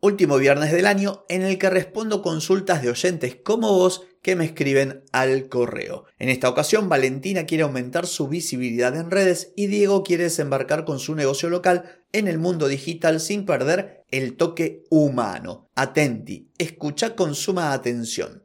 Último viernes del año en el que respondo consultas de oyentes como vos que me escriben al correo. En esta ocasión, Valentina quiere aumentar su visibilidad en redes y Diego quiere desembarcar con su negocio local en el mundo digital sin perder el toque humano. Atenti, escucha con suma atención.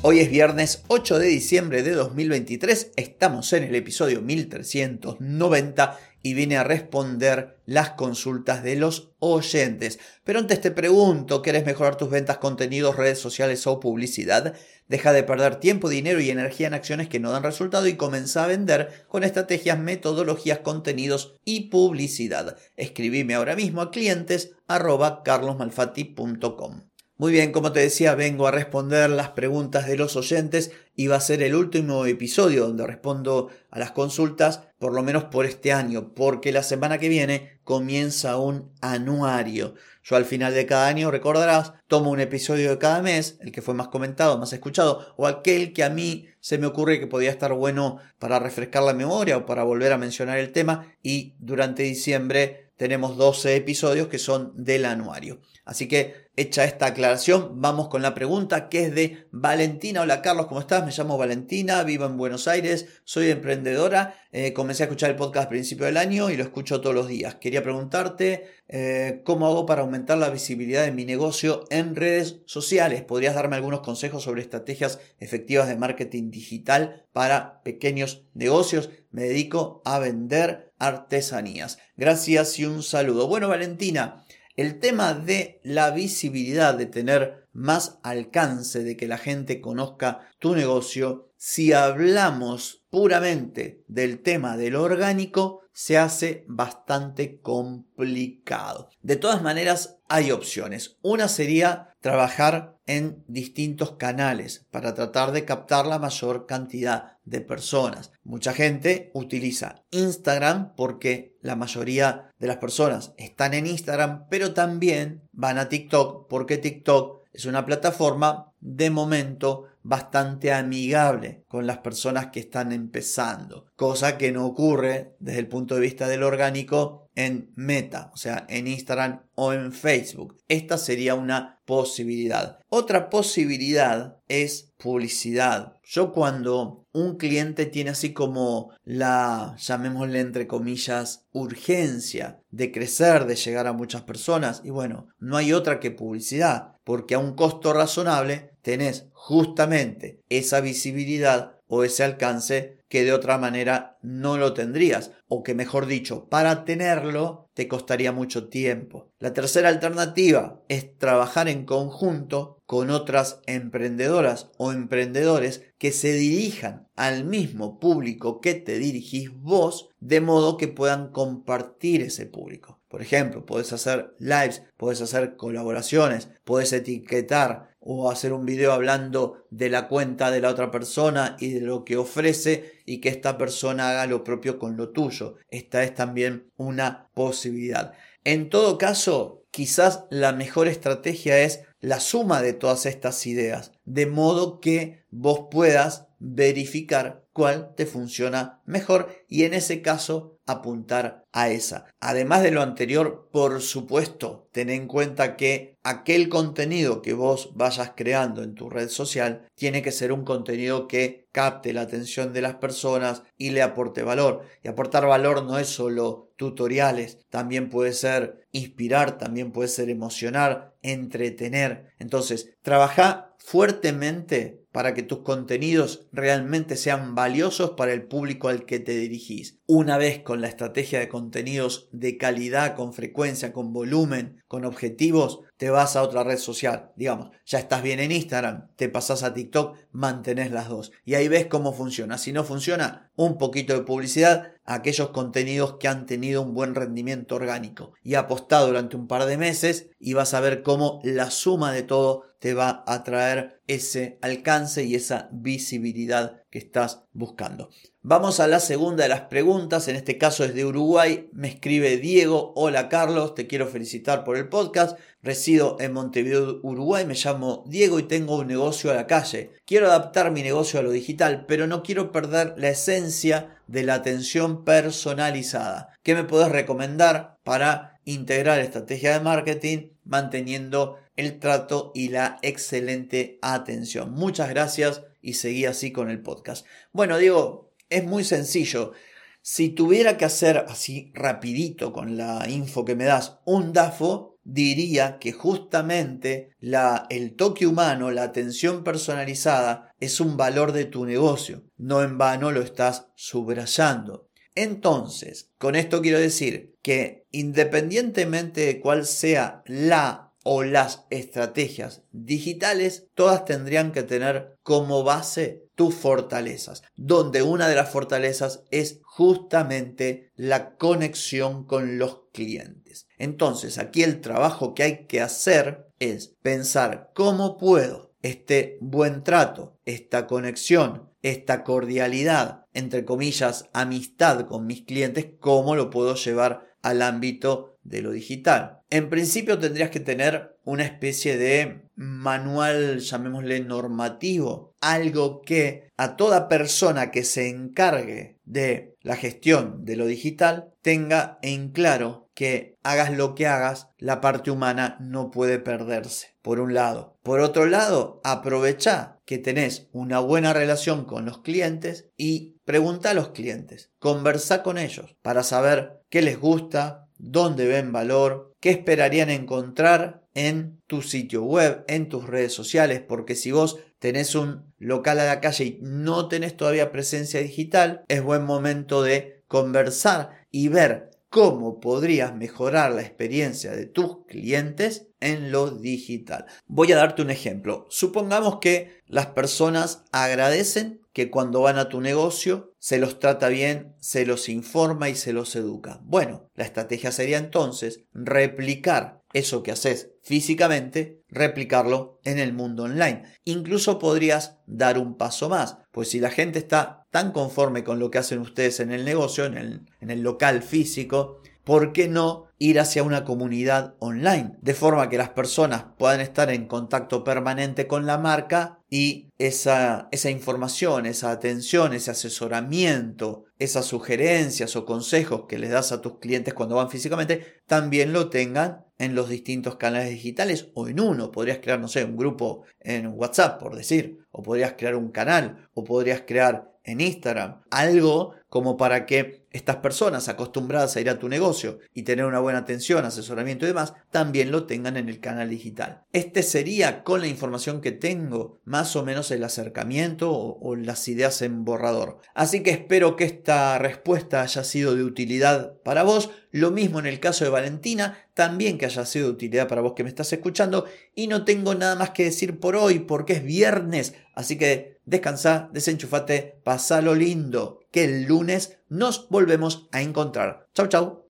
Hoy es viernes 8 de diciembre de 2023, estamos en el episodio 1390 y vine a responder las consultas de los oyentes. Pero antes te pregunto, ¿quieres mejorar tus ventas, contenidos, redes sociales o publicidad? Deja de perder tiempo, dinero y energía en acciones que no dan resultado y comienza a vender con estrategias, metodologías, contenidos y publicidad. Escribime ahora mismo a clientes carlosmalfatti.com. Muy bien, como te decía, vengo a responder las preguntas de los oyentes y va a ser el último episodio donde respondo a las consultas, por lo menos por este año, porque la semana que viene comienza un anuario. Yo al final de cada año, recordarás, tomo un episodio de cada mes, el que fue más comentado, más escuchado, o aquel que a mí se me ocurre que podía estar bueno para refrescar la memoria o para volver a mencionar el tema, y durante diciembre tenemos 12 episodios que son del anuario. Así que hecha esta aclaración, vamos con la pregunta que es de Valentina. Hola Carlos, ¿cómo estás? Me llamo Valentina, vivo en Buenos Aires, soy emprendedora. Eh, comencé a escuchar el podcast a principio del año y lo escucho todos los días. Quería preguntarte eh, cómo hago para aumentar la visibilidad de mi negocio en redes sociales. ¿Podrías darme algunos consejos sobre estrategias efectivas de marketing digital para pequeños negocios? Me dedico a vender artesanías. Gracias y un saludo. Bueno, Valentina. El tema de la visibilidad, de tener más alcance, de que la gente conozca tu negocio, si hablamos puramente del tema del orgánico, se hace bastante complicado. De todas maneras, hay opciones. Una sería trabajar en distintos canales para tratar de captar la mayor cantidad de personas. Mucha gente utiliza Instagram porque la mayoría de las personas están en Instagram, pero también van a TikTok porque TikTok es una plataforma de momento bastante amigable con las personas que están empezando, cosa que no ocurre desde el punto de vista del orgánico en Meta, o sea, en Instagram o en Facebook. Esta sería una posibilidad. Otra posibilidad es publicidad. Yo cuando un cliente tiene así como la, llamémosle entre comillas, urgencia de crecer, de llegar a muchas personas, y bueno, no hay otra que publicidad, porque a un costo razonable tenés justamente esa visibilidad o ese alcance que de otra manera no lo tendrías o que mejor dicho para tenerlo te costaría mucho tiempo. La tercera alternativa es trabajar en conjunto con otras emprendedoras o emprendedores que se dirijan al mismo público que te dirigís vos de modo que puedan compartir ese público. Por ejemplo, puedes hacer lives, puedes hacer colaboraciones, puedes etiquetar o hacer un video hablando de la cuenta de la otra persona y de lo que ofrece y que esta persona haga lo propio con lo tuyo. Esta es también una posibilidad. En todo caso, quizás la mejor estrategia es la suma de todas estas ideas, de modo que vos puedas verificar cuál te funciona mejor y en ese caso apuntar a esa. Además de lo anterior, por supuesto, ten en cuenta que aquel contenido que vos vayas creando en tu red social tiene que ser un contenido que capte la atención de las personas y le aporte valor. Y aportar valor no es solo tutoriales, también puede ser inspirar, también puede ser emocionar, entretener. Entonces, trabaja fuertemente para que tus contenidos realmente sean valiosos para el público al que te dirigís. Una vez con la estrategia de contenidos de calidad, con frecuencia, con volumen, con objetivos, te vas a otra red social. Digamos, ya estás bien en Instagram, te pasas a TikTok, mantenés las dos. Y ahí ves cómo funciona. Si no funciona, un poquito de publicidad, aquellos contenidos que han tenido un buen rendimiento orgánico y apostado durante un par de meses y vas a ver cómo la suma de todo te va a traer ese alcance y esa visibilidad que estás buscando. Vamos a la segunda de las preguntas, en este caso es de Uruguay, me escribe Diego, hola Carlos, te quiero felicitar por el podcast, resido en Montevideo, Uruguay, me llamo Diego y tengo un negocio a la calle. Quiero adaptar mi negocio a lo digital, pero no quiero perder la esencia de la atención personalizada. ¿Qué me puedes recomendar para integrar estrategia de marketing manteniendo el trato y la excelente atención? Muchas gracias y seguí así con el podcast. Bueno, Diego, es muy sencillo. Si tuviera que hacer así rapidito con la info que me das un DAFO, diría que justamente la, el toque humano, la atención personalizada, es un valor de tu negocio. No en vano lo estás subrayando. Entonces, con esto quiero decir que independientemente de cuál sea la o las estrategias digitales, todas tendrían que tener como base tus fortalezas, donde una de las fortalezas es justamente la conexión con los clientes. Entonces, aquí el trabajo que hay que hacer es pensar cómo puedo este buen trato, esta conexión, esta cordialidad, entre comillas, amistad con mis clientes, cómo lo puedo llevar al ámbito de lo digital. En principio tendrías que tener una especie de manual, llamémosle normativo, algo que a toda persona que se encargue de la gestión de lo digital tenga en claro que hagas lo que hagas, la parte humana no puede perderse, por un lado. Por otro lado, aprovecha que tenés una buena relación con los clientes y pregunta a los clientes, conversa con ellos para saber qué les gusta, dónde ven valor, qué esperarían encontrar en tu sitio web, en tus redes sociales, porque si vos tenés un local a la calle y no tenés todavía presencia digital, es buen momento de conversar y ver cómo podrías mejorar la experiencia de tus clientes en lo digital. Voy a darte un ejemplo. Supongamos que las personas agradecen que cuando van a tu negocio se los trata bien, se los informa y se los educa. Bueno, la estrategia sería entonces replicar eso que haces físicamente, replicarlo en el mundo online. Incluso podrías dar un paso más, pues si la gente está tan conforme con lo que hacen ustedes en el negocio, en el, en el local físico, ¿por qué no ir hacia una comunidad online? De forma que las personas puedan estar en contacto permanente con la marca y esa, esa información, esa atención, ese asesoramiento, esas sugerencias o consejos que les das a tus clientes cuando van físicamente, también lo tengan en los distintos canales digitales o en uno. Podrías crear, no sé, un grupo en WhatsApp, por decir, o podrías crear un canal, o podrías crear en Instagram, algo como para que estas personas acostumbradas a ir a tu negocio y tener una buena atención, asesoramiento y demás, también lo tengan en el canal digital. Este sería, con la información que tengo, más o menos el acercamiento o, o las ideas en borrador. Así que espero que esta respuesta haya sido de utilidad para vos. Lo mismo en el caso de Valentina, también que haya sido de utilidad para vos que me estás escuchando. Y no tengo nada más que decir por hoy porque es viernes. Así que descansa, desenchufate, pasalo lindo, que el lunes nos volvemos a encontrar. Chau, chau.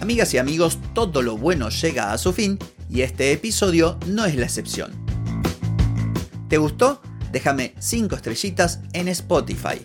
Amigas y amigos, todo lo bueno llega a su fin y este episodio no es la excepción. ¿Te gustó? Déjame 5 estrellitas en Spotify.